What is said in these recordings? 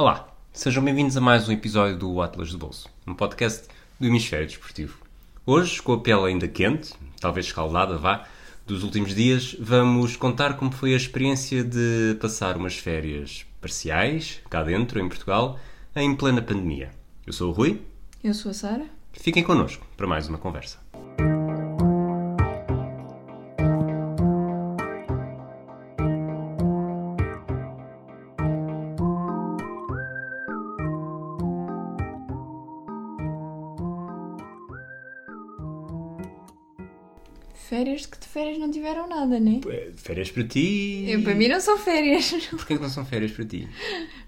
Olá, sejam bem-vindos a mais um episódio do Atlas de Bolso, um podcast do Hemisfério Desportivo. Hoje, com a pele ainda quente, talvez escaldada, vá, dos últimos dias, vamos contar como foi a experiência de passar umas férias parciais, cá dentro, em Portugal, em plena pandemia. Eu sou o Rui. Eu sou a Sara. Fiquem connosco para mais uma conversa. Férias para ti. Eu, para mim não são férias. Porquê que não são férias para ti?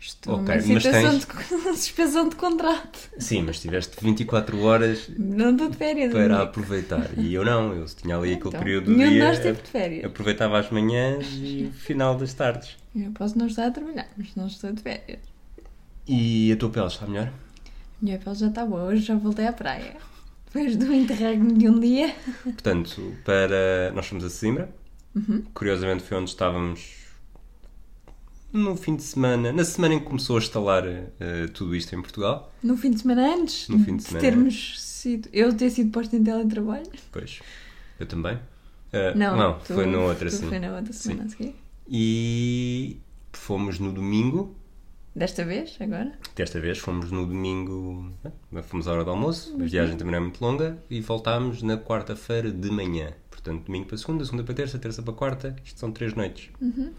Estou Ok, numa mas situação tens- de suspensão de contrato. Sim, mas tiveste 24 horas Não estou de férias. para amigo. aproveitar. E eu não, eu tinha ali aquele Então, período do dia. nós teve de férias. Aproveitava as manhãs e o final das tardes. Eu posso não estar a trabalhar, mas não estou de férias. E a tua pele está melhor? Minha pele já está boa, hoje já voltei à praia. Depois do interregno de um dia. Portanto, para. Nós fomos a Sesimbra. Uhum. Curiosamente foi onde estávamos no fim de semana, na semana em que começou a instalar eh, tudo isto em Portugal. No fim de semana antes No fim de semana. termos sido. Eu ter sido posta em teletrabalho. Pois, eu também. Eh, Não, não foi tu- na outra, sim. Foi na outra semana Sim. E fomos no domingo. Desta vez, agora? Desta vez fomos no domingo, eh, fomos à hora do almoço, Uhum. a viagem também não é muito longa, e voltámos na quarta-feira de manhã. Portanto, domingo para segunda, segunda para terça, terça para quarta, isto são três noites. Uhum.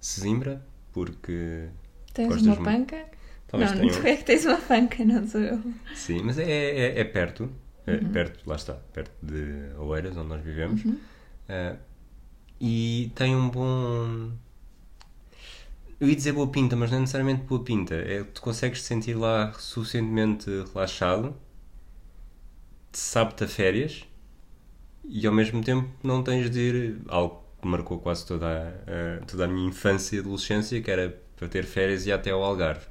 Sesimbra, porque. Tens uma muito? panca? Talvez não, tenham- tu é que tens uma panca, não sou eu. Sim, mas é, é, é perto, é Uhum. perto, lá está, perto de Oeiras, onde nós vivemos, Uhum. Ah, e tem um bom. Eu ia dizer boa pinta, mas não é necessariamente boa pinta. É, tu consegues te sentir lá suficientemente relaxado, sabe-te a férias, e ao mesmo tempo não tens de ir. Algo que marcou quase toda a, a- toda a minha infância e adolescência, que era para ter férias e ir até ao Algarve.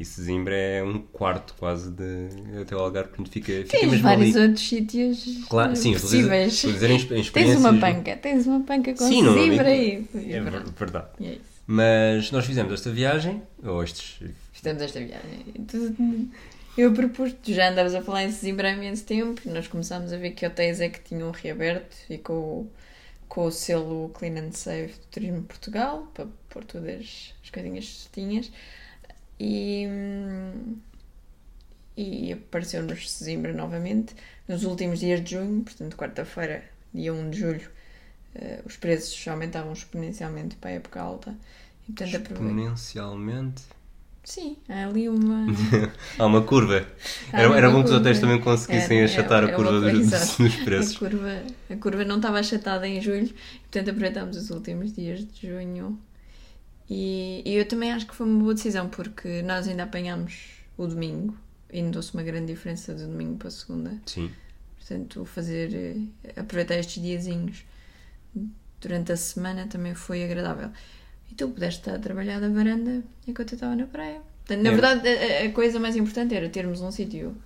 E Sesimbra é um quarto quase de até ao Algarve, portanto fica, fica Tens mesmo vários ali. outros sítios Claro, sim, eu estou a dizer- possíveis. estou a dizer em, em Tens uma panca, tens uma panca com Sim, não, zimbra é- e... e É verdade. E é. Mas nós fizemos esta viagem, ou estes. Fizemos esta viagem. Tu- Eu propus, já andavas a falar em Zimbra há imenso tempo, nós começámos a ver que hotéis é que tinham reaberto e com, com o selo Clean and Safe do Turismo Portugal, para pôr todas as coisinhas certinhas. E, e apareceu-nos Zimbra novamente nos últimos dias de junho, portanto, quarta-feira, dia 1 de julho, eh, os preços aumentavam exponencialmente para a época alta. E, portanto. Exponencialmente. Sim, há ali uma. Há uma curva. Há Era, era bom que os hotéis também conseguissem Era- achatar era a curva coisa, dos, dos A preços. curva, a curva não estava achatada em julho, portanto aproveitámos os últimos dias de junho. E, e eu também acho que foi uma boa decisão, porque nós ainda apanhámos o domingo, e notou-se uma grande diferença de domingo para segunda. Sim. Portanto, fazer, eh, aproveitar estes diazinhos durante a semana também foi agradável. E tu pudeste estar a trabalhar da varanda enquanto eu estava na praia. Portanto, na É. verdade, a, a coisa mais importante era termos um sítio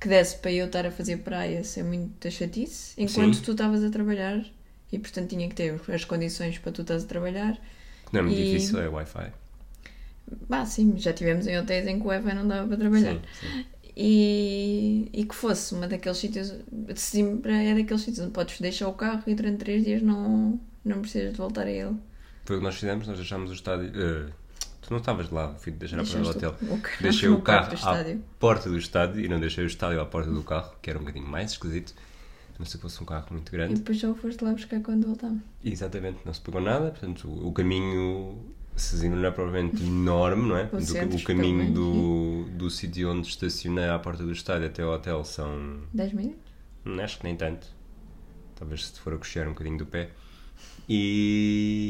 que desse para eu estar a fazer praia sem muita chatice, enquanto Sim. tu estavas a trabalhar. E, portanto, tinha que ter as condições para tu estás a trabalhar. Não é muito E- difícil, é Wi-Fi. Bah, sim, já tivemos em hotéis em que o Wi-Fi não dava para trabalhar. Sim, sim. E, e que fosse uma daqueles sítios, Zimbra é daqueles sítios onde podes deixar o carro e durante três dias não, não precisas de voltar a ele. Foi o que nós fizemos, nós deixámos o estádio. eh, tu não estavas lá, fui deixar a porta do hotel. o, carro Deixei o carro do à porta do estádio e não deixei o estádio à porta do carro, que era um bocadinho mais esquisito. Não que fosse um carro muito E grande. depois só o foste lá buscar quando voltámos. Exatamente, não se pegou nada, portanto o, o caminho Sesimbra não é provavelmente enorme, não é? O, centro, o caminho do, do sítio onde estacionei à porta do estádio até ao hotel são. 10 minutos? hum, Acho que nem tanto. Talvez se for a coxear um bocadinho do pé. E.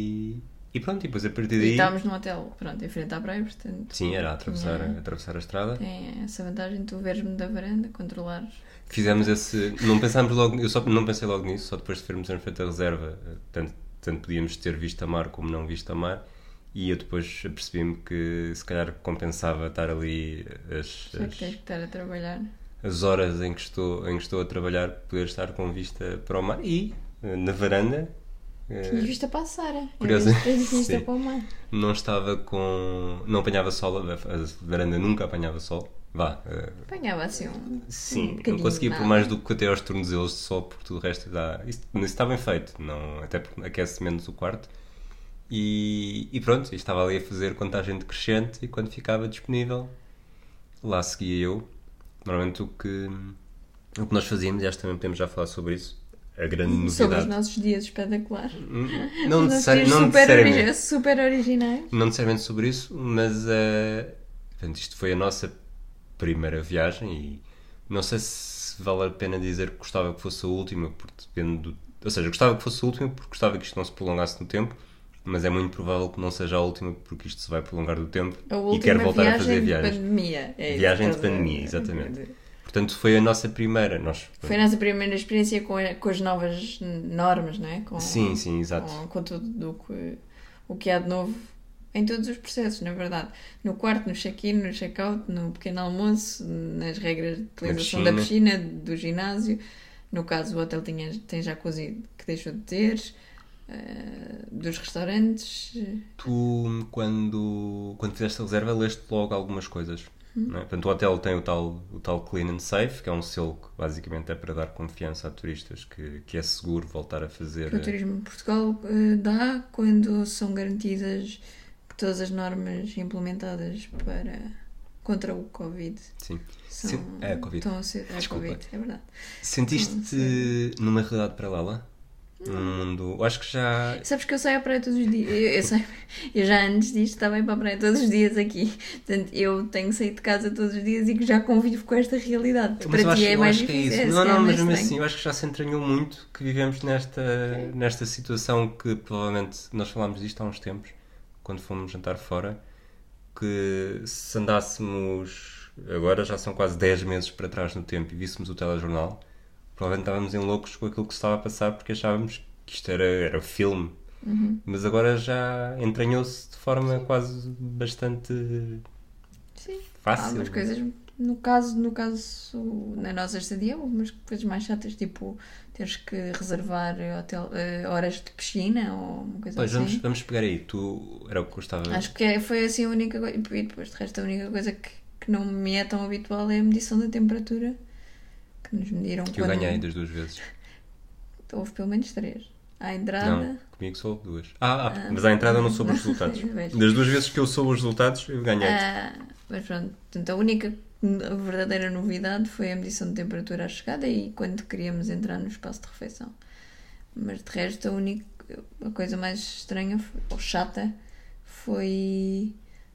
E pronto, e depois a partir E daí. estávamos num hotel, pronto, em frente à praia, portanto. Sim, era a atravessar, tinha- atravessar a estrada. Tem essa vantagem de tu veres-me da varanda, controlares. Fizemos esse. Não pensámos logo. Eu só não pensei logo nisso, só depois de termos feito a reserva. eh, Tanto, tanto podíamos ter visto a mar como não visto a mar. E eu depois apercebi-me que se calhar compensava estar ali as, que as, tens que estar a trabalhar. as horas em que, estou, em que estou a trabalhar, poder estar com vista para o mar. E eh, na varanda, Vista para a. Curiosa- Sim. para o mar. não estava com. Não apanhava sol, a varanda nunca apanhava sol. Vá. eh, Apanhava assim um. sim, um não conseguia de por nada. mais do que até aos tornozelos de sol, porque tudo o resto dá. Isso, isso está bem feito, não, até porque aquece menos o quarto. E, e pronto, estava ali a fazer contagem decrescente e quando ficava disponível, lá seguia eu. Normalmente o que, o que nós fazíamos, e acho que também podemos já falar sobre isso, a grande Sobre os novidade. nossos dias espetaculares. Hum, Não, necessari- dias não super, necessariamente. super originais. Não necessariamente sobre isso, mas eh, portanto, isto foi a nossa primeira viagem e não sei se vale a pena dizer que gostava que fosse a última, porque depende do. Ou seja, gostava que fosse a última porque gostava que isto não se prolongasse no tempo, mas é muito provável que não seja a última porque isto se vai prolongar do tempo A e quero voltar viagem a fazer de viagens. pandemia. É isso Viagem de pandemia, exatamente. Portanto, foi a nossa primeira. Nós, Foi a nossa primeira experiência com, a- com as novas normas, não é? Com, Sim, sim, exato. Com, com tudo do que, o que há de novo em todos os processos, na verdade. No quarto, no check-in, no check-out, no pequeno almoço, nas regras de utilização da piscina, do ginásio. No caso, o hotel tinha, tem jacuzzi que deixou de ter. eh, dos restaurantes. Tu, quando, quando fizeste a reserva, leste logo algumas coisas. Não é? Portanto, o hotel tem o tal, o tal Clean and Safe, que é um selo que basicamente é para dar confiança a turistas que, que é seguro voltar a fazer. que o turismo de Portugal eh, dá quando são garantidas todas as normas implementadas para contra o Covid. Sim. São, é Covid. Estão a ser, é Desculpa. Covid, é verdade. Sentiste numa realidade paralela? Num mundo. Eu acho que já. Sabes que eu saio à praia todos os dias. Eu, eu, saio- eu já antes disto estava para a praia todos os dias aqui. Portanto, eu tenho saído de casa todos os dias e que já convivo com esta realidade. Mas para ti acho, é mais é difícil. isso. é, se não, não, mas mais mesmo assim, eu acho que já se entranhou muito que vivemos nesta, nesta situação que provavelmente nós falámos disto há uns tempos, quando fomos jantar fora, que se andássemos agora já são quase 10 meses para trás no tempo e víssemos o telejornal, provavelmente estávamos em loucos com aquilo que se estava a passar porque achávamos que isto era, era filme. Uhum. Mas agora já entranhou-se de forma quase bastante Sim. fácil. Há umas coisas, no caso, no caso, na nossa estadia, umas coisas mais chatas, tipo teres que reservar hotel, eh, horas de piscina ou uma coisa Pois, assim. vamos, vamos pegar aí. Tu era o que gostava. Acho que é- foi assim a única coisa. E depois de resto, a única coisa que, que não me é tão habitual é a medição da temperatura. Que nos mediram que eu quando. ganhei das duas vezes. Houve pelo menos três. À entrada. Não, comigo só houve duas. Ah, ah, mas à entrada eu não soube os resultados. Vejo. Das duas vezes que eu soube os resultados, eu ganhei. Ah, mas pronto, portanto, a única a verdadeira novidade foi a medição de temperatura à chegada e quando queríamos entrar no espaço de refeição. Mas de resto, a única a coisa mais estranha f- ou chata foi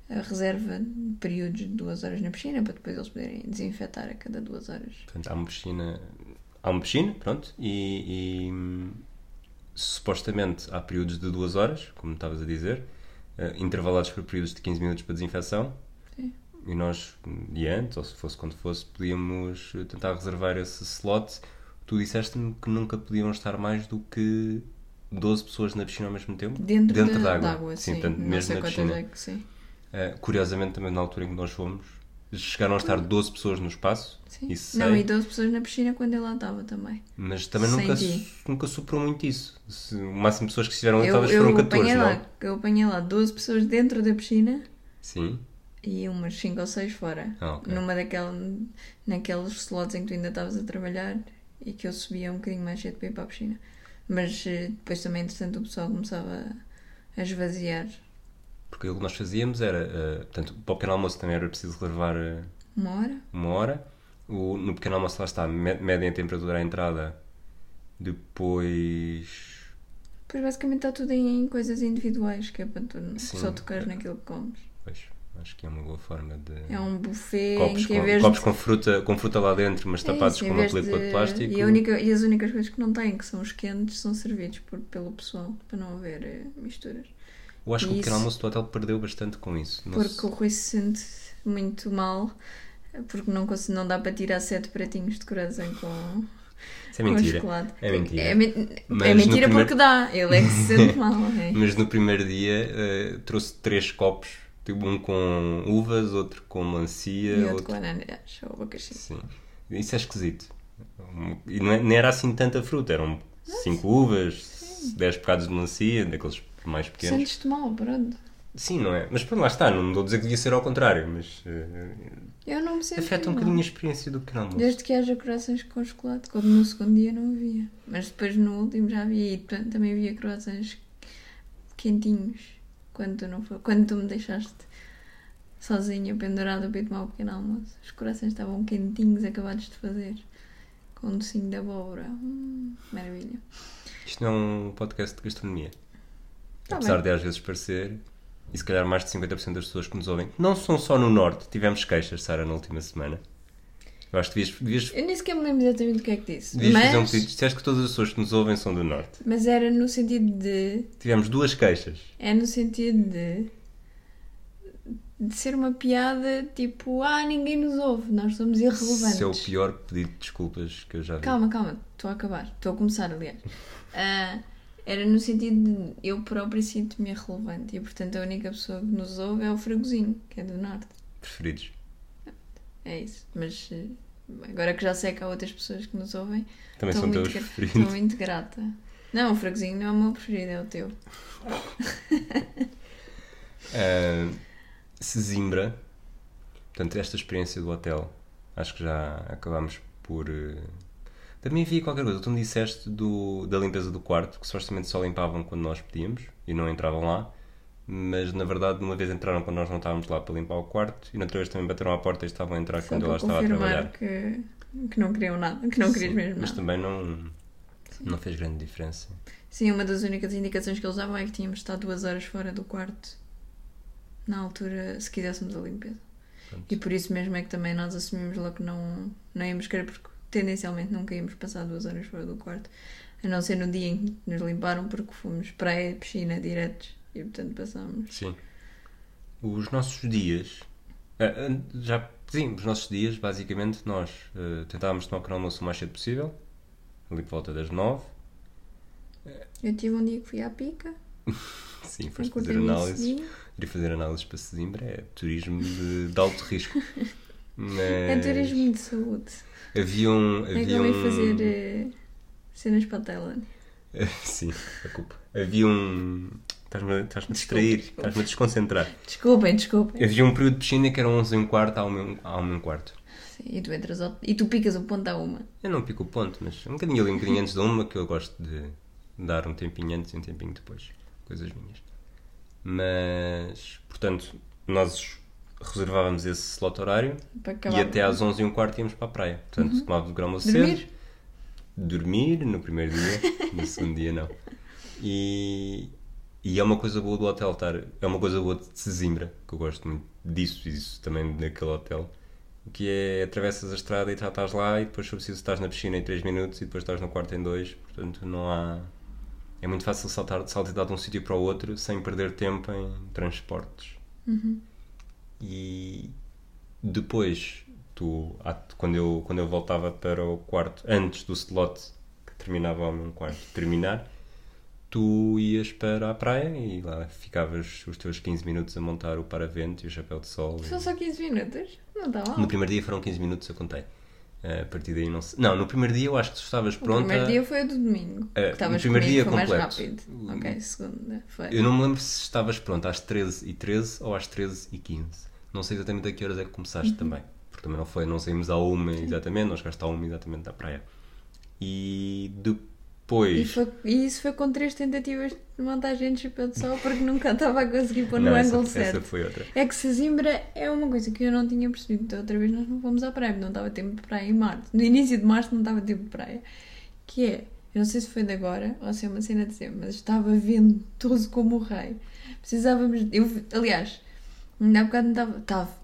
a reserva de períodos de duas horas na piscina para depois eles poderem desinfetar a cada duas horas. Portanto, há uma piscina. Há uma piscina, pronto, e, e, supostamente há períodos de duas horas, como estavas a dizer, eh, intervalados por períodos de 15 minutos para desinfecção. Sim. E nós, e antes, ou se fosse quando fosse, podíamos tentar reservar esse slot. Tu disseste-me que nunca podiam estar mais do que 12 pessoas na piscina ao mesmo tempo? Dentro, da, da da água. sim. sim. não mesmo na piscina. é que sim. Uh, curiosamente, também na altura em que nós fomos, chegaram a estar 12 pessoas no espaço, sim. Não, e 12 pessoas na piscina quando eu lá estava também. mas também Sem nunca, ti. nunca superou muito isso. Se- o máximo de pessoas que estiveram ali Eu, talvez foram 14, apanhei não? lá, eu apanhei lá 12 pessoas dentro da piscina Sim. e umas 5 ou 6 fora. Ah, ok. Numa daquela, naqueles slots em que tu ainda estavas a trabalhar e que eu subia um bocadinho mais cedo para ir para a piscina. Mas eh, depois também, entretanto, o pessoal começava a esvaziar Porque aquilo que nós fazíamos era, uh, portanto, para o pequeno almoço também era preciso reservar uh, uma hora. uma hora. O, no pequeno almoço lá está, me- medem a temperatura à entrada, depois... Depois basicamente está tudo em coisas individuais, que é para tu Sim. só tocares naquilo que comes. Pois, acho que é uma boa forma de... É um buffet Copos, em que com, copos de... com, fruta, com fruta lá dentro, mas É tapados isso, com uma película de, plástico. E, única, e as únicas coisas que não têm, que são os quentes, são servidos por, pelo pessoal, para não haver eh, misturas. Eu acho que o pequeno almoço do hotel perdeu bastante com isso. Não Porque se- o Rui se sente muito mal, porque não, não dá para tirar sete pratinhos de coração com, Isso é mentira. chocolate. É mentira. É, Mas é mentira primeiro- porque dá, ele é que se sente mal. é. Mas no primeiro dia eh, trouxe três copos, tipo um com uvas, outro com melancia, E outro outro. com ananás ou abacaxi. Sim. Isso é esquisito. E não, é- nem era assim tanta fruta, eram cinco uvas, 10 bocados de melancia, daqueles mais pequenos. Sentes-te mal, pronto. Sim, não é? Mas pronto, lá está, não estou a dizer que devia ser ao contrário, mas eh, Eu não me sinto afeta um mal. bocadinho a experiência do pequeno almoço. Desde que haja croissants com chocolate, como no segundo dia não havia. Mas depois no último já havia e portanto, também havia croissants quentinhos. Quando tu, não foi, quando tu me deixaste sozinha, pendurada para ir tomar o pequeno almoço. Os corações estavam quentinhos, acabados de fazer. Com um docinho de abóbora. Hum, maravilha. Isto não é um podcast de gastronomia. Tá Apesar bem. de às vezes parecer, e se calhar mais de 50% das pessoas que nos ouvem, não são só no Norte. Tivemos queixas, Sara, na última semana. Eu acho que devias, devias, Eu nem sequer me lembro exatamente o que é que disse. devias fazer um Mas, pedido. Disseste que todas as pessoas que nos ouvem são do Norte. mas era no sentido de. Tivemos duas queixas. É no sentido de. de ser uma piada tipo, ah, ninguém nos ouve, nós somos irrelevantes. Esse é o pior pedido de desculpas que eu já vi. Calma, calma, estou a acabar, estou a começar, aliás. Ah, era no sentido de eu própria sinto-me irrelevante e, portanto, a única pessoa que nos ouve é o Fragozinho, que é do Norte. Preferidos. É isso. Mas eh, agora que já sei que há outras pessoas que nos ouvem, Também são muito, teus preferidos. estou muito grata. Não, o Fragozinho não é o meu preferido, é o teu. Ah, Sesimbra, portanto, esta experiência do hotel, acho que já acabámos por. Eh, Também havia qualquer coisa, tu me disseste do, da limpeza do quarto, que supostamente só limpavam quando nós pedíamos e não entravam lá, mas na verdade, uma vez entraram quando nós não estávamos lá para limpar o quarto e na outra vez também bateram à porta e estavam a entrar Só quando lá estava a trabalhar. que, que não queriam nada, que não querias Sim, mesmo mas nada. também não, não fez grande diferença. Sim, uma das únicas indicações que eles davam é que tínhamos estado duas horas fora do quarto na altura, se quiséssemos a limpeza. Pronto. E por isso mesmo é que também nós assumimos logo que não, não íamos querer, porque tendencialmente nunca íamos passar duas horas fora do quarto, a não ser no dia em que nos limparam, porque fomos praia, piscina, diretos, e portanto passámos. Sim. Os nossos dias. ah, ah, já. Sim, os nossos dias, basicamente, nós ah, tentávamos tomar o almoço o mais cedo possível, ali por volta das nove. Eu tive um dia que fui à pica, Sim, foste fazer análises. Ir fazer análises para Sesimbra é turismo de, de alto risco. Mas É turismo de saúde. Havia um. É Havia ia um... fazer eh, cenas para a Tailândia. Sim, a culpa. Havia um. Estás-me a, estás-me a distrair, estás-me a desconcentrar. Desculpem, desculpem. Havia um período de piscina que era 11 e um quarto a 1 a uma e um quarto. Sim, e tu entras ao... e tu picas o ponto a uma. Eu não pico o ponto, mas um bocadinho ali, um bocadinho antes da uma, que eu gosto de dar um tempinho antes e um tempinho depois. Coisas minhas. Mas, portanto, nós reservávamos esse slot horário e até às 11 e um quarto íamos para a praia. Portanto, tomávamos o grão cedo. Dormir? No primeiro dia, no segundo dia não. E, e é uma coisa boa do hotel estar. É uma coisa boa de Sesimbra, que eu gosto muito disso e isso também naquele hotel. Que é atravessas a estrada e já estás lá e depois, se preciso, estás na piscina em 3 minutos e depois estás no quarto em 2. Portanto, não há. É muito fácil saltar, saltar de um sítio para o outro sem perder tempo em transportes. Uhum. E depois, tu, ah, quando, eu, quando eu voltava para o quarto, antes do slot que terminava ao meu quarto terminar, tu ias para a praia e lá ficavas os teus 15 minutos a montar o paravento e o chapéu de sol. São só 15 minutos? Não está mal. No primeiro dia foram 15 minutos, eu contei. A partir daí não sei. Não, no primeiro dia eu acho que tu estavas O pronta. primeiro dia foi o do domingo. Eh, que estavas o primeiro comigo, dia foi mais completo. rápido. O- Ok, segunda. Foi. Eu não me lembro se estavas pronta às 13h13 ou às 13h15. Não sei exatamente a que horas é que começaste Uhum. também. Porque também não foi, não saímos à uma exatamente, nós chegaste à uma exatamente da praia. E E, depois. foi- e isso foi com três tentativas de montagem de chapéu de sol porque nunca estava a conseguir pôr no não, essa, ângulo essa certo. foi outra. É que Sesimbra é uma coisa que eu não tinha percebido. Da outra vez nós não fomos à praia, não estava tempo de praia em março. No início de março não estava tempo de praia. Que é, eu não sei se foi de agora ou se é uma cena de sempre, mas estava ventoso como o rei. Precisávamos. Eu, aliás, ainda há bocado não estava. Estava.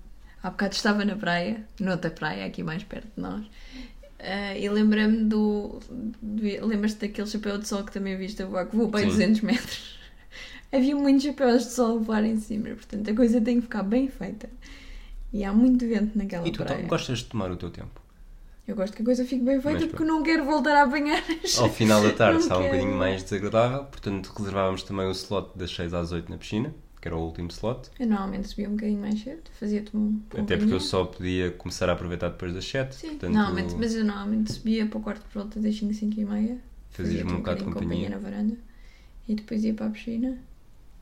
Há bocado estava na praia, noutra praia, aqui mais perto de nós. Ah, e lembrei-me do. Lembras-te daquele chapéu de sol que também viste a voar, que voou para aí Sim. 200 metros? Havia muitos chapéus de sol a voar em cima, portanto a coisa tem que ficar bem feita. E há muito vento naquela E tu praia. gostas de tomar o teu tempo? Eu gosto que a coisa fique bem feita Mas porque eu não quero voltar a apanhar as... Ao final da tarde estava um bocadinho mais desagradável, portanto reservávamos também o slot das 6 às 8 na piscina, que era o último slot. Eu normalmente subia um bocadinho mais cedo, fazia-te um pouco. Até porque eu só podia começar a aproveitar depois das 7. Sim, portanto, normalmente, mas eu normalmente subia para o quarto por volta das 5, 5 e meia. fazias-me Fazia-te um bocado de bocadinho companhia. na varanda. E depois ia para a piscina.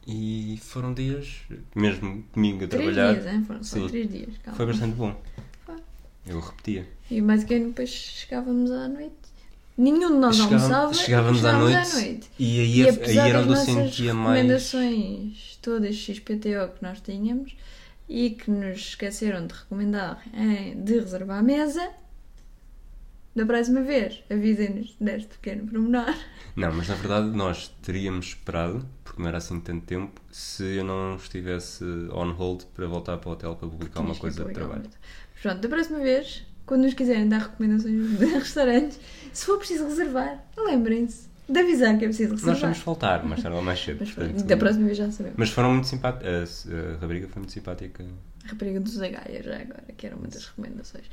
E foram dias, mesmo comigo a Três trabalhar, dias, hein? Foram só Sim. três dias. Calma. foi bastante bom. Foi. Eu repetia. E basicamente depois chegávamos à noite. Nenhum de nós Chegava- almoçava. e chegávamos à chegávamos noite. E aí, E aí era onde eu sentia mais. recomendações todas XPTO que nós tínhamos e que nos esqueceram de recomendar de reservar a mesa, da próxima vez avisem-nos deste pequeno pormenor. Não, mas na verdade nós teríamos esperado, porque não era assim tanto tempo, se eu não estivesse on hold para voltar para o hotel para publicar uma coisa de trabalho. Mas Pronto, da próxima vez, quando nos quiserem dar recomendações de restaurantes, se for preciso reservar, lembrem-se de avisar que é preciso reservar. Nós vamos faltar mais tarde ou mais cedo. Mas portanto, da próxima vez já sabemos. mas foram muito simpáticos. A, a rapariga foi muito simpática. A rapariga do Zagaia já agora, que era uma das recomendações.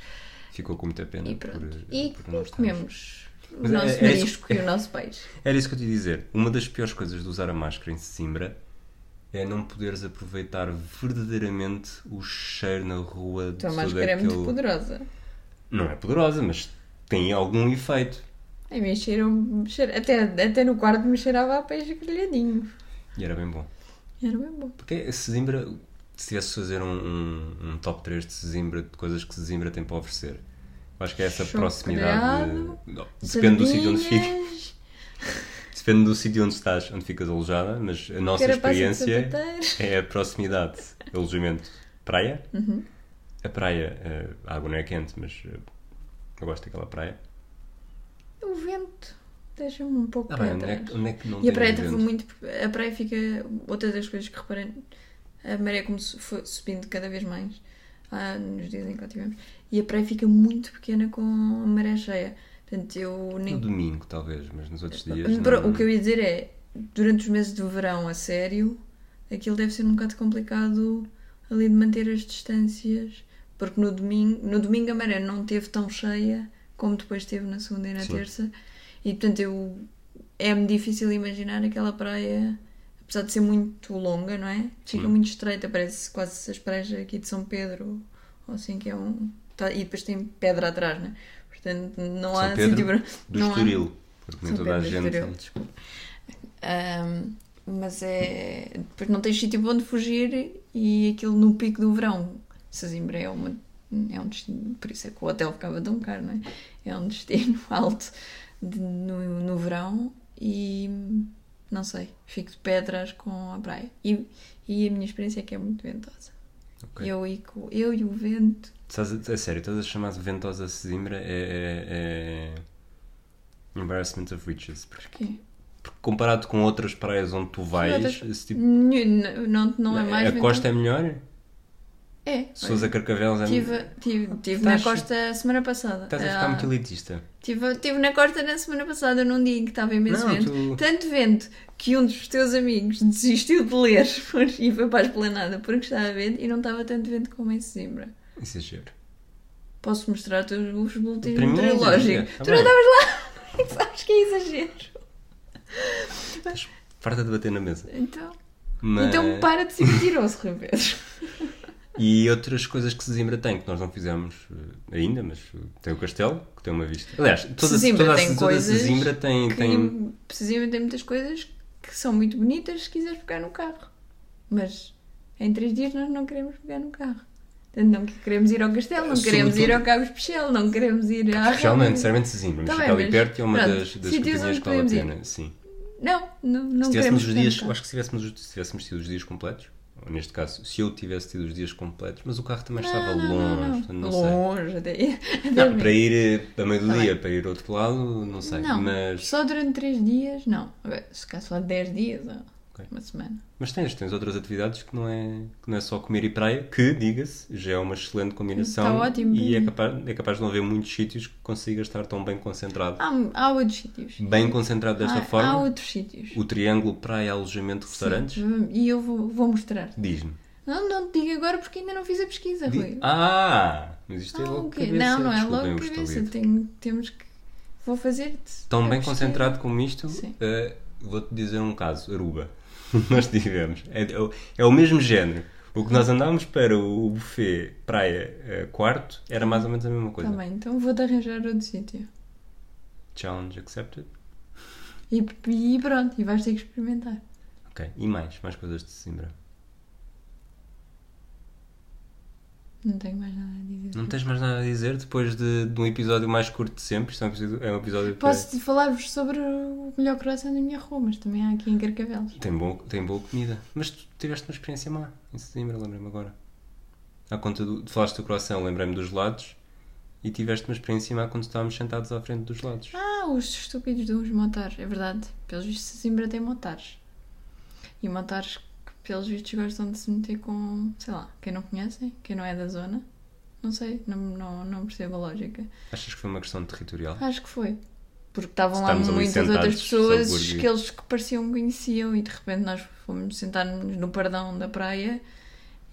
Ficou com muita pena E por, pronto. por E, não e estarmos. comemos o Mas é- nosso é isso- marisco e o nosso peixe. Era isso que eu te ia dizer. Uma das piores coisas de usar a máscara em Simbra é não poderes aproveitar verdadeiramente o cheiro na rua Então a todo máscara é muito poderosa. Não é poderosa, mas tem algum efeito. Cheira- até, até no quarto me cheirava a peixe grelhadinho. E era bem bom. Era bem bom. Porque Sesimbra, se tivesse de fazer um, um, um top 3 de Sesimbra, de coisas que Sesimbra tem para oferecer, eu acho que é essa proximidade. grelhado, Não, Depende do sítio onde fica. Depende do sítio onde estás, onde ficas alojada, mas a nossa de experiência é a proximidade. Alojamento praia. Uhum. A praia, eh, a água não é quente, mas eh, eu gosto daquela praia. O vento deixa-me um pouco Ah, para bem, onde é, trás. que, onde é que não E a praia estava muito. A praia fica. Outra das coisas que reparei. A maré como se foi subindo cada vez mais. ah, nos dias em que lá tivemos. E a praia fica muito pequena com a maré cheia. Portanto, eu nem. No domingo, talvez, mas nos outros dias. Não- O que eu ia dizer é, durante os meses de verão, a sério, aquilo deve ser um bocado complicado ali de manter as distâncias, porque no domingo, no domingo a maré não teve tão cheia como depois teve na segunda e na Sim. terça, e portanto eu é-me difícil imaginar aquela praia, apesar de ser muito longa, não é? Fica muito estreita, parece quase as praias aqui de São Pedro, ou assim que é um. tá- e depois tem pedra atrás, não é? Portanto, não São há Pedro sítio para. Do não há- Estoril. Porque nem toda a Pedro do gente. Estoril, desculpa. Ahm, mas é. Depois não tens sítio para onde fugir e aquilo no pico do verão. Sesimbra é, uma, é um destino. Por isso é que o hotel ficava tão caro, não é? É um destino alto de- no, no verão e. Não sei, fico de pedras com a praia. E, e a minha experiência é que é muito ventosa. Ok. Eu, e, eu e o vento. Estás a, a sério, estás a chamar de ventosa Sesimbra é, é, é embarrassment of riches. Porque, Porquê? porque comparado com outras praias onde tu vais, outras- esse tipo, Não, não, não é mais a ventosa. costa é melhor? É. Se fores a Carcavelos é Tive, tive, tive na Estás- costa semana passada. Estás a ficar Ah, muito elitista. tive, tive na costa na semana passada, num dia em que estava imenso Não, vento. tu- Tanto vento que um dos teus amigos desistiu de ler e foi para a esplanada porque estava vento e não estava tanto vento como em Sesimbra. Exagero. Posso mostrar-te os, boletins é meteorológicos. tá tu não estavas lá? Sabes que é exagero. Farta de bater na mesa. Então, Mas... então para de ser mentiroso, Rui Pedro. E outras coisas que Sesimbra tem, que nós não fizemos eh, ainda, mas eh, tem o castelo, que tem uma vista. Aliás, toda, Sesimbra toda, tem toda coisas Sesimbra tem, que tem... precisamente tem muitas coisas que são muito bonitas se quiseres pegar no carro. Mas em três dias nós não queremos pegar no carro. Não queremos ir ao castelo, não queremos Sobretudo- ir ao Cabo Especial, não queremos ir à Especialmente, Rama. necessariamente Sesimbra, mas Tá fica ali perto e é uma pronto, das, das que vale a pena. Sim. Não, não, não se tivéssemos os dias, acho que se tivéssemos, os- se tivéssemos tido os dias completos, neste caso, se eu tivesse tido os dias completos, mas o carro também estava Não, não, longe, não, não sei. Longe, até, até Não, para ir eh, a meio do Tá dia, para ir ao outro lado, não sei. Não, Mas, só durante três dias, não. Se calhar só 10 dias ou Ok. uma semana. mas tens, tens outras atividades que não, é, que não é só comer e praia, que, diga-se, já é uma excelente combinação. Está ótimo, E é capaz, é capaz de não haver muitos sítios que consigas estar tão bem concentrado. Há, há outros sítios. Bem concentrado desta Há- forma. Há outros sítios. O triângulo praia, alojamento, restaurantes. Sim, E eu vou, vou mostrar. Diz-me. Não, não te digo agora porque ainda não fiz a pesquisa, Rui. Ah! Mas isto é Ah, logo o quê? cabeça. Não, não é Desculpem logo cabeça. Tenho, temos que. Vou fazer-te. Tão bem pesquisa. concentrado como isto, eh, vou-te dizer um caso, Aruba. nós tivemos. É, é o- é o mesmo género. O que nós andámos para o buffet praia eh, quarto era mais ou menos a mesma coisa. Tá bem, então vou-te arranjar outro sítio. Challenge accepted. E, e pronto, e vais ter que experimentar. Ok. E mais? Mais coisas de Sesimbra? Não tenho mais nada a dizer. Não tens mais nada a dizer depois de, de um episódio mais curto de sempre? Isto é um episódio, é um episódio Posso falar-vos sobre o melhor coração da minha rua, mas também há aqui em Carcavelos. tem, bom, tem boa comida. Mas tu tiveste uma experiência má em Sesimbra, lembra-me agora. À conta do. Falaste do coração, lembrei-me dos gelados. E tiveste uma experiência má quando estávamos sentados à frente dos gelados. Ah, os estúpidos dos motares, é verdade. Pelos vistos, Sesimbra tem motares. E motares que, pelos vistos, gostam de se meter com, sei lá, quem não conhecem, quem não é da zona. Não sei, não, não, não percebo a lógica. Achas que foi uma questão territorial? Acho que foi. Porque estavam lá muitas outras pessoas que eles que pareciam que conheciam e de repente nós fomos sentar-nos no pardão da praia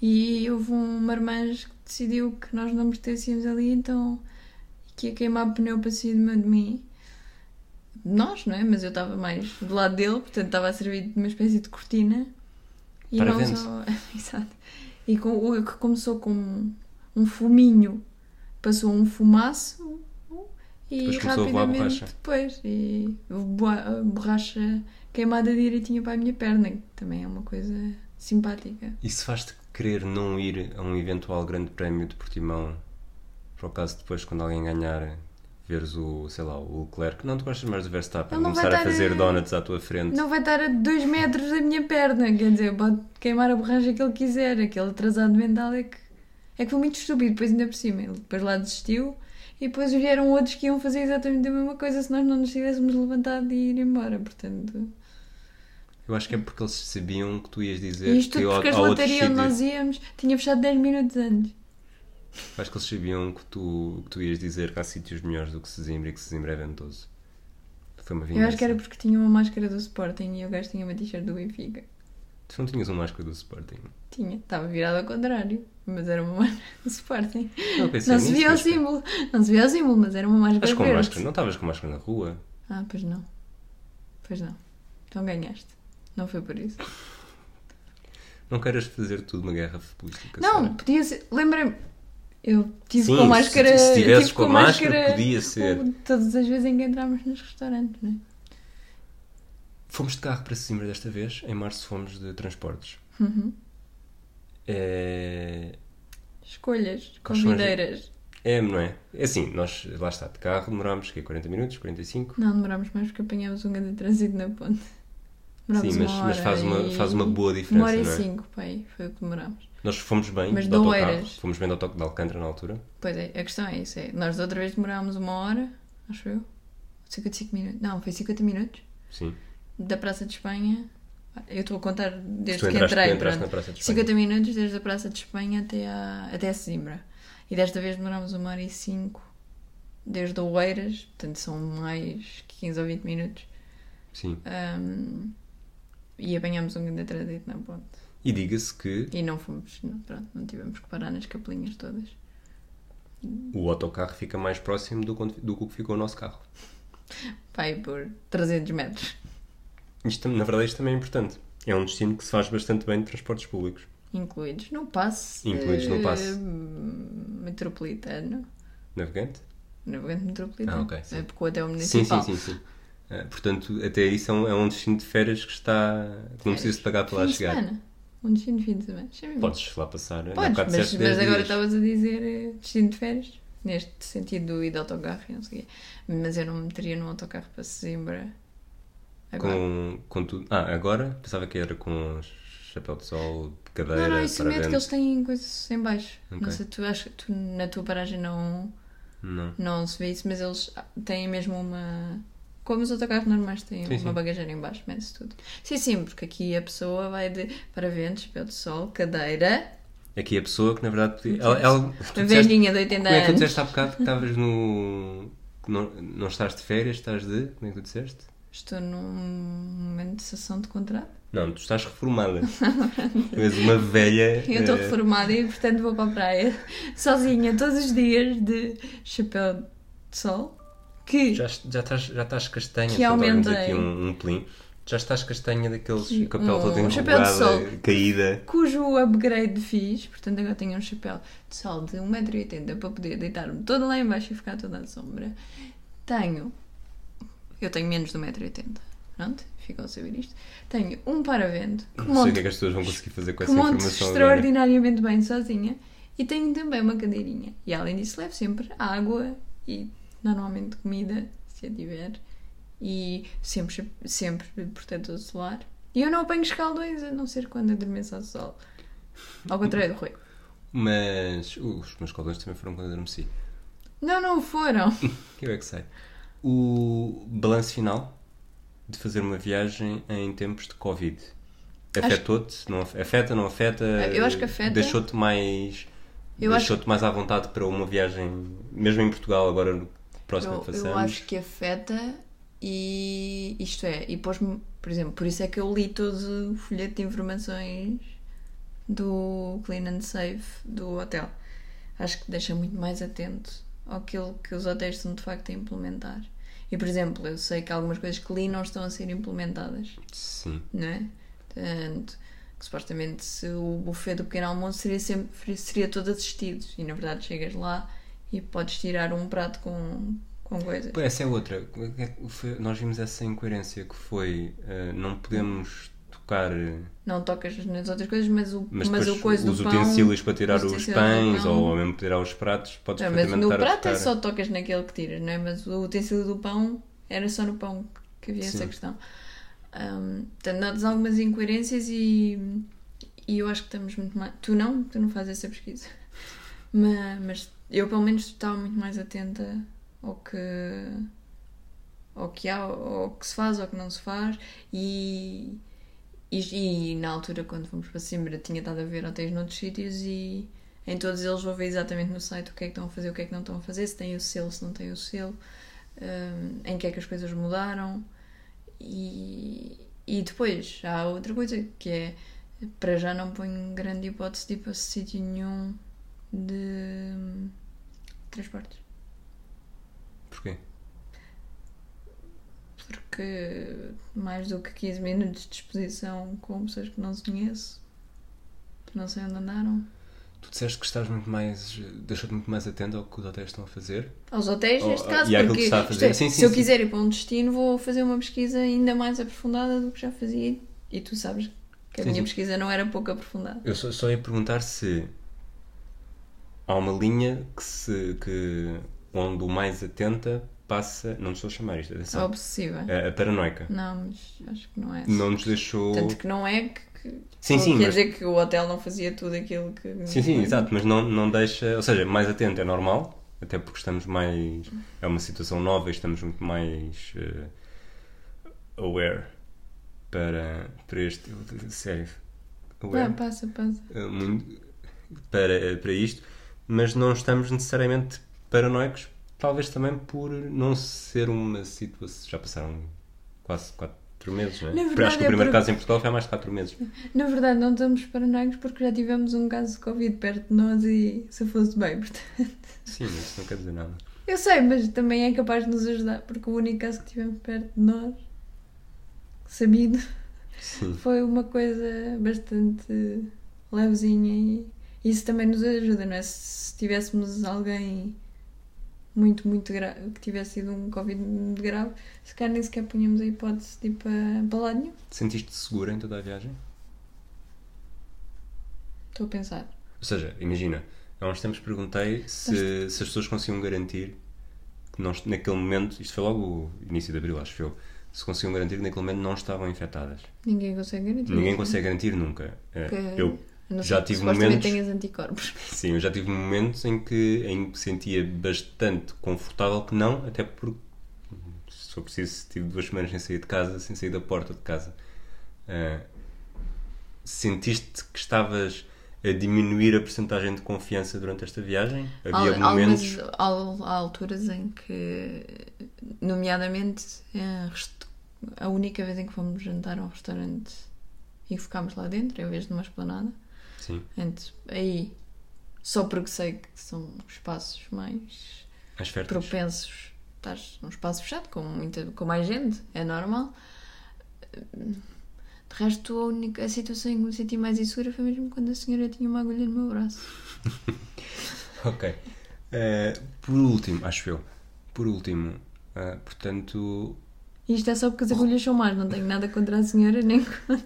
e houve um marmanjo que decidiu que nós não metêssemos ali então que ia queimar pneu para cima de mim. De nós, não é? Mas eu estava mais do lado dele, portanto estava a servir de uma espécie de cortina. E Para não vento. só. Exato. E com, o que começou com um fuminho, passou um fumaço e Depois rapidamente borracha. depois e borracha queimada direitinho para a minha perna, que também é uma coisa simpática. Isso faz-te querer não ir a um eventual grande prémio de Portimão para o caso depois, quando alguém ganhar, veres o, sei lá, o Leclerc. Não, tu gostas mais do Verstappen, começar a fazer a- donuts à tua frente. Não vai estar a 2 metros da minha perna, quer dizer, pode queimar a borracha que ele quiser, aquele atrasado mental é que é que foi muito estúpido, depois ainda por cima, ele depois lá desistiu e depois vieram outros que iam fazer exatamente a mesma coisa se nós não nos tivéssemos levantado e ir embora, portanto. Eu acho que é porque eles sabiam que tu ias dizer isto que ao, porque a gelataria onde nós íamos tinha fechado 10 minutos antes. Acho que eles sabiam que tu, que tu ias dizer que há sítios melhores do que Sesimbra e que Sesimbra é ventoso. Foi uma vingança. Eu acho que era porque tinha uma máscara do Sporting e o gajo tinha uma t-shirt do Benfica. Tu não tinhas uma máscara do Sporting. Tinha, estava virado ao contrário, mas era uma máscara do Sporting. Não, Não se via o símbolo, não se via o símbolo, mas era uma máscara Mas com verde. máscara, não estavas com máscara na rua? Ah, pois não. Pois não. Então ganhaste. Não foi por isso. Não queiras fazer tudo uma guerra futebolística. Não, Sara. podia ser. Lembra-me. Eu tive Sim, com a máscara. se- se eu tivesses tive com a máscara, podia ser. Todas as vezes em que entramos nos restaurantes, não é? Fomos de carro para Sesimbra desta vez. Em março fomos de transportes. Uhum. É... Escolhas, convideiras. é, não é? É assim, nós lá está, de carro demorámos que 40 minutos, 45. Não, demorámos mais porque apanhámos um grande trânsito na ponte. Demorámos Sim, mas, uma mas faz, uma, faz uma boa Uma diferença, hora e é? cinco, pai, foi o que demorámos. Nós fomos bem Mas de de autocarro. Oeiras. Fomos bem de autocarro de Alcântara na altura. Pois é, a questão é isso. É, nós da outra vez demorámos uma hora, acho eu. 55 minutos. Não, foi 50 minutos. Sim. Da Praça de Espanha. Eu estou a contar desde que tu entrei. entraste pronto. na Praça de Espanha. 50 minutos desde a Praça de Espanha até a, até a Sesimbra. E desta vez demorámos uma hora e cinco desde Oeiras, portanto são mais 15 ou 20 minutos. Sim. Ahm, e apanhámos um grande trânsito na ponte. E diga-se que E não fomos, não, pronto, não tivemos que parar nas capelinhas todas. o autocarro fica mais próximo do, que- do que o que ficou o nosso carro. Pai, por 300 metros. Isto, na verdade, isto também é importante. É um destino que se faz bastante bem de transportes públicos. Incluídos no passe. Incluídos no passe. eh, metropolitano. Navegante? Navegante metropolitano. Ah, ok, sim. É porque o hotel Sim, municipal. sim, sim. sim. Ah, portanto, até isso é um, é um destino de férias que está. que não precisas de pagar para lá Um destino de fim de semana. Podes lá passar. há Podes, mas, mas 10 agora dias. estavas a dizer eh, destino de férias. Neste sentido do ir de autocarro não sei o quê. Mas eu não me meteria num autocarro para Sesimbra. Agora. Com, com tudo. Ah, agora? Pensava que era com chapéu de sol, cadeira, Não, não, isso mete que eles têm coisas em baixo. Ok. Não sei, tu acho que tu na tua paragem não, Não. não se vê isso, mas eles têm mesmo uma. Como os autocarros normais têm Sim, uma sim. bagageira em baixo, mete tudo. Sim, sim, porque aqui a pessoa vai de para vento, chapéu de sol, cadeira, Aqui a pessoa que na verdade podia. Ela, ela, tu a disseste- velhinha de 80 como é que tu anos. disseste há bocado que estavas no. Não, não estás de férias, estás de. Como é que tu disseste? Estou num momento de sessão de contrato. Não, tu estás reformada. és uma velha. Eu estou eh, reformada e, portanto, vou para a praia sozinha todos os dias de chapéu de sol. Que Já, já, estás, já estás castanha, Que aumentei. aqui um, um pelim. Já estás castanha daqueles Que- com a pele toda um chapéu de sol. caída. cujo upgrade fiz, portanto agora tenho um chapéu de sol de 1,80m para poder deitar-me toda lá em baixo e ficar toda à sombra. Tenho, eu tenho menos de 1,80m, Pronto, ficam a saber isto. Tenho um paravento que Não sei o que é que as pessoas vão conseguir fazer com essa informação agora. extraordinariamente bem sozinha. E tenho também uma cadeirinha. E além disso, levo sempre água e normalmente comida, se a tiver. E sempre, sempre protetor solar. E eu não apanho escaldões, a não ser quando adormeço ao sol. Ao contrário do Rui. Mas os meus caldões também foram quando adormeci. Não, não foram. Eu é que sei. O balanço final de fazer uma viagem em tempos de Covid. Afetou-te? Não af- afeta, não afeta? Eu acho que afeta. Deixou-te mais. Eu acho- Deixou-te mais à vontade para uma viagem, mesmo em Portugal, agora Eu, eu acho que afeta e isto é, e pôs-me, por exemplo, por isso é que eu li todo o folheto de informações do Clean and Safe do hotel. Acho que deixa muito mais atento àquilo que os hotéis estão de facto a implementar. E por exemplo, eu sei que algumas coisas que li não estão a ser implementadas, Sim. não é? Portanto, que supostamente se o buffet do pequeno almoço seria sempre seria todo assistido e na verdade chegas lá e podes tirar um prato com, com coisas. Essa é outra. É foi- Nós vimos essa incoerência que foi eh, não podemos tocar, eh, Não tocas nas outras coisas, mas o, mas, mas, o coisa os do pão. utensílios para tirar os os, pães ou mesmo tirar os pratos, podes Não, mas no prato é só tocas naquele que tiras, não é? Mas o utensílio do pão era só no pão que havia essa Sim. questão. Um, portanto, notas algumas incoerências e, e eu acho que estamos muito mais. Tu não, tu não fazes essa pesquisa. Mas, mas eu, pelo menos, estava muito mais atenta ao que. ao que há, ao que se faz, ao que não se faz e. E, e na altura, quando fomos para Simbra, tinha estado a ver hotéis noutros sítios e em todos eles vou ver exatamente no site o que é que estão a fazer, o que é que não estão a fazer, se tem o selo, se não tem o selo, hum, em que é que as coisas mudaram. E, e depois há outra coisa que é para já não ponho grande hipótese de ir para sítio nenhum de transportes. Porquê? Porque mais do que 15 minutos de exposição com pessoas que não se conheço, que não sei onde andaram. Tu disseste que estás muito mais. deixou-te muito mais atento ao que os hotéis estão a fazer. Aos hotéis, Oh, neste caso, porque que está a fazer. é, Sim, se sim, eu sim. quiser ir para um destino, vou fazer uma pesquisa ainda mais aprofundada do que já fazia e tu sabes que a minha pesquisa não era pouco aprofundada. Eu só, só ia perguntar se há uma linha que se. Que, onde o mais atenta passa. Não estou a chamar isto, É atenção. obsessiva. A, a paranoica. Não, mas acho que não é. Não nos deixou. Tanto que não é que. que Sim, sim, Quer mas- dizer que o hotel não fazia tudo aquilo que. Sim, sim, exato, mas não, não deixa. Ou seja, mais atento é normal, até porque estamos mais. É uma situação nova e estamos muito mais. eh, aware para, para este. Sério. Aware. Não, passa, passa. eh, muito- para, para isto, mas não estamos necessariamente paranoicos, talvez também por não ser uma situação. Já passaram quase 4 meses, não é? Verdade Acho que o é primeiro porque- caso em Portugal foi há mais de 4 meses. Na verdade, não estamos paranoicos porque já tivemos um caso de Covid perto de nós e se fosse bem, portanto. Sim, isso não quer dizer nada. Eu sei, mas também é capaz de nos ajudar, porque o único caso que tivemos perto de nós, sabido, Sim. foi uma coisa bastante levezinha e isso também nos ajuda, não é? Se tivéssemos alguém muito, muito grave, que tivesse sido um Covid muito grave, se calhar nem sequer punhamos a hipótese de ir para, para lado nenhum. Sentiste segura em toda a viagem? Estou a pensar. Ou seja, imagina, há uns tempos perguntei se, se as pessoas conseguiam garantir que não, naquele momento, isto foi logo o início de abril, acho eu, se conseguiam garantir que naquele momento não estavam infectadas. Ninguém consegue garantir. Ninguém consegue garantir nunca. Porque- Eu, não já tive momentos- tenhas anticorpos. sim, eu já tive momentos em que, em que sentia bastante confortável que não, até porque, se for preciso, tive duas semanas sem sair de casa, sem sair da porta de casa. Eh, sentiste que estavas a diminuir a porcentagem de confiança durante esta viagem? Havia Al- momentos. algumas- al- há alturas em que, nomeadamente, eh, a única vez em que fomos jantar a um restaurante e ficámos lá dentro, em vez de uma esplanada, Sim, Antes, aí, só porque sei que são espaços mais mais férteis. propensos, estás num espaço fechado com, muita, com mais gente, é normal. De resto, a, única, a situação em que me senti mais insegura foi mesmo quando a senhora tinha uma agulha no meu braço. Ok. Eh, por último, acho eu, por último, eh, portanto, isto é só porque as agulhas são más, não tenho nada contra a senhora, nem contra...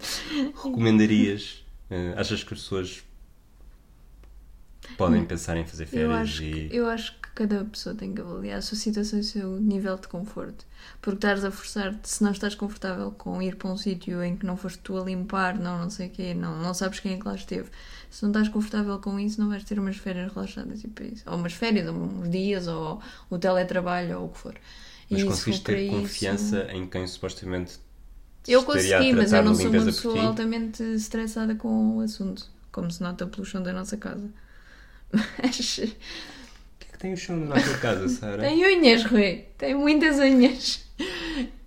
Recomendarias? Eh, achas que as pessoas podem pensar em fazer férias Eu acho, e. que, eu acho que cada pessoa tem que avaliar a sua situação e o seu nível de conforto. Porque estás a forçar-te, se não estás confortável com ir para um sítio em que não foste tu a limpar, não, não sei o quê, não, não sabes quem é que lá esteve. Se não estás confortável com isso, não vais ter umas férias relaxadas, tipo isso. Ou umas férias, ou uns dias, ou o teletrabalho, ou o que for. Mas E se conseguiste ter isso- confiança em quem supostamente Eu consegui, mas eu não da sou uma pessoa altamente estressada com o assunto, como se nota pelo chão da nossa casa. Mas O que é que tem o chão na tua casa, Sara? tem unhas, Rui, tem muitas unhas.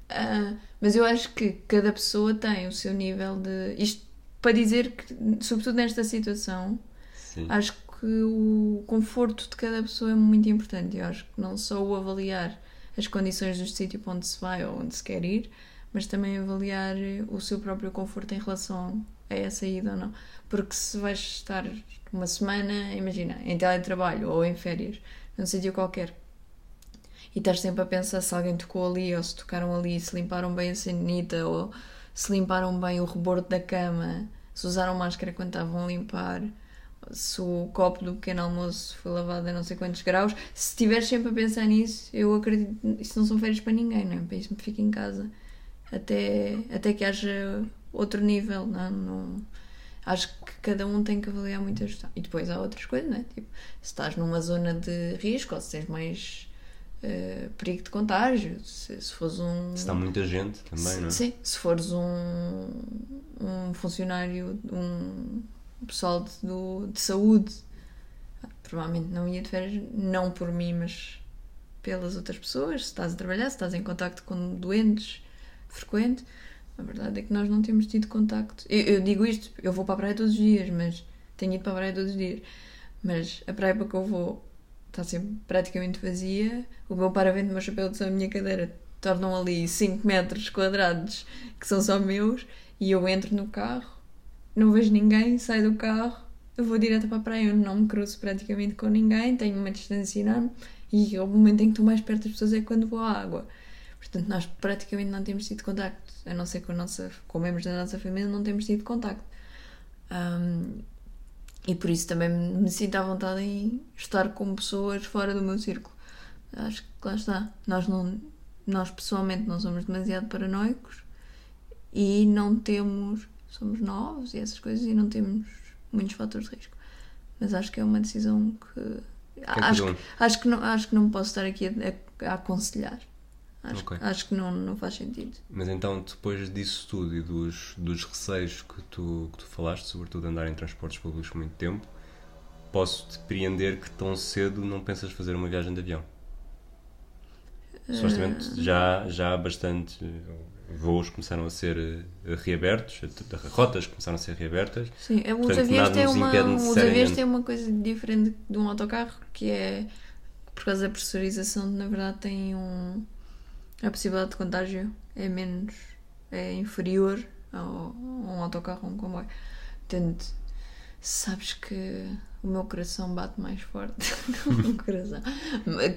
Ah, mas eu acho que cada pessoa tem o seu nível de. Isto para dizer que, sobretudo nesta situação, Sim. acho que o conforto de cada pessoa é muito importante. Eu acho que não só o avaliar as condições do sítio para onde se vai ou onde se quer ir, mas também avaliar o seu próprio conforto em relação a essa ida ou não. Porque se vais estar uma semana, imagina, em teletrabalho ou em férias, num sítio qualquer, e estás sempre a pensar se alguém tocou ali ou se tocaram ali, se limparam bem a sanita ou se limparam bem o rebordo da cama, se usaram máscara quando estavam a limpar, se o copo do pequeno almoço foi lavado a não sei quantos graus. Se estiveres sempre a pensar nisso, eu acredito. Isso não são férias para ninguém, não é? Para isso me fico em casa até, até que haja outro nível, não, não Acho que cada um tem que avaliar muito a gestão. E depois há outras coisas, não é? Tipo, se estás numa zona de risco ou se tens mais eh, perigo de contágio, se, se fores um. Se está muita gente também, não é? Sim, se fores um, um funcionário, um pessoal de, do- de saúde, provavelmente não ia de férias, não por mim, mas pelas outras pessoas. Se estás a trabalhar, se estás em contacto com doentes frequente, a verdade é que nós não temos tido contacto. Eu, eu digo isto, eu vou para a praia todos os dias, mas tenho ido para a praia todos os dias, mas a praia para que eu vou está sempre praticamente vazia. O meu paravento, o meu chapéu de a minha cadeira tornam ali 5 metros quadrados que são só meus e eu entro no carro, não vejo ninguém, saio do carro, eu vou direto para a praia, eu não me cruzo praticamente com ninguém, tenho uma distância enorme e o momento em que estou mais perto das pessoas é quando vou à água. Portanto, nós praticamente não temos tido contacto, a não ser com, a nossa, com membros da nossa família, não temos tido contacto. Ahm, e por isso também me sinto à vontade em estar com pessoas fora do meu círculo. Acho que lá está. Nós, não, nós pessoalmente não somos demasiado paranoicos e não temos. Somos novos e essas coisas e não temos muitos fatores de risco. Mas acho que é uma decisão que. é acho, um. que acho, que não, acho que não posso estar aqui a- a aconselhar. Acho, Ok. acho que não, não faz sentido. Mas então, depois disso tudo e dos, dos receios que tu, que tu falaste, sobretudo andar em transportes públicos por muito tempo, posso depreender que tão cedo não pensas fazer uma viagem de avião. Supostamente Ah. já, já há bastante eh, voos começaram a ser eh, reabertos, rotas começaram a ser reabertas. Sim, é, os, Portanto, aviões têm uma, os aviões necessariamente. têm uma coisa diferente de um autocarro, que é por causa da pressurização, na verdade, tem um. A possibilidade de contágio é menos. é inferior ao, a um autocarro ou um comboio. Portanto, sabes que o meu coração bate mais forte com o coração.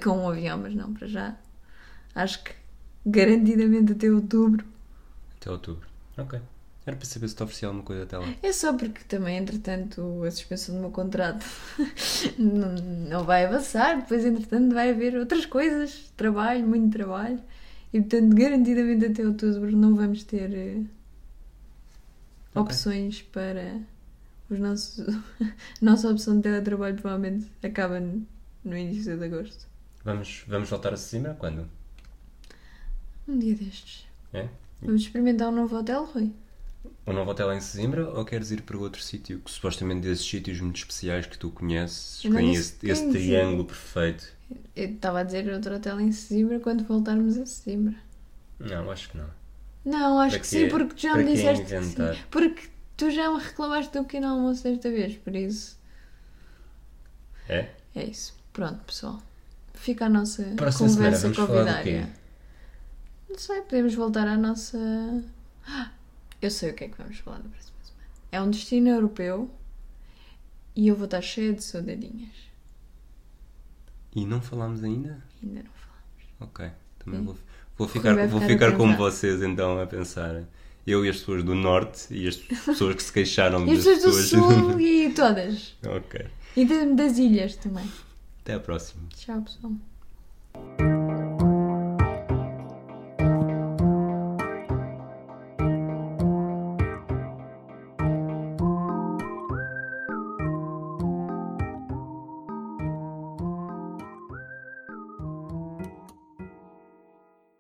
com um avião, mas não, para já. Acho que garantidamente até outubro Até outubro. Ok. Era para saber se te oferecia alguma coisa até lá. É só porque também, entretanto, a suspensão do meu contrato não, não vai avançar. Depois, entretanto, vai haver outras coisas, trabalho, muito trabalho. E, portanto, garantidamente até outubro não vamos ter eh, opções para os nossos. Nossa opção de teletrabalho provavelmente acaba no no início de agosto. Vamos, vamos voltar a Sesimbra? Quando? Um dia destes. É? Vamos experimentar um novo hotel, Rui? Um novo hotel em Sesimbra ou queres ir para outro sítio que supostamente desses sítios muito especiais que tu conheces não tem disse esse, esse que triângulo perfeito? Eu estava a dizer outro hotel em Sesimbra quando voltarmos a Sesimbra. Não, acho que não. Não, acho Para que sim, porque tu já Para me disseste que sim. Porque tu já me reclamaste do pequeno almoço desta vez, por isso É? é isso. Pronto, pessoal. Fica a nossa Próxima semana conversa vamos falar do convidária. quê? Não sei, podemos voltar à nossa. Ah, Eu sei o que é que vamos falar da próxima semana. É um destino europeu e eu vou estar cheia de saudadinhas. E não falámos ainda? Ainda não falamos. Ok. Também vou, vou ficar, vou ficar a ficar como vocês então a pensar. Eu e as pessoas do Norte e as pessoas que se queixaram E as pessoas do Sul e todas. ok. E das ilhas também. Até à próxima. Tchau, pessoal.